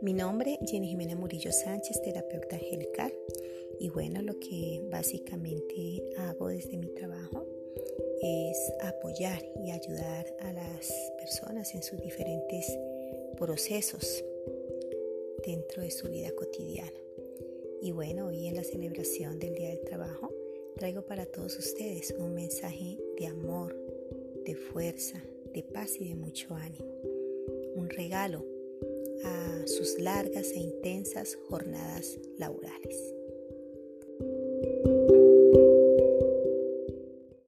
Mi nombre es Jenny Jimena Murillo Sánchez, terapeuta angelical. Y bueno, lo que básicamente hago desde mi trabajo es apoyar y ayudar a las personas en sus diferentes procesos dentro de su vida cotidiana. Y bueno, hoy en la celebración del Día del Trabajo traigo para todos ustedes un mensaje de amor, de fuerza, de paz y de mucho ánimo. Un regalo a sus largas e intensas jornadas laborales.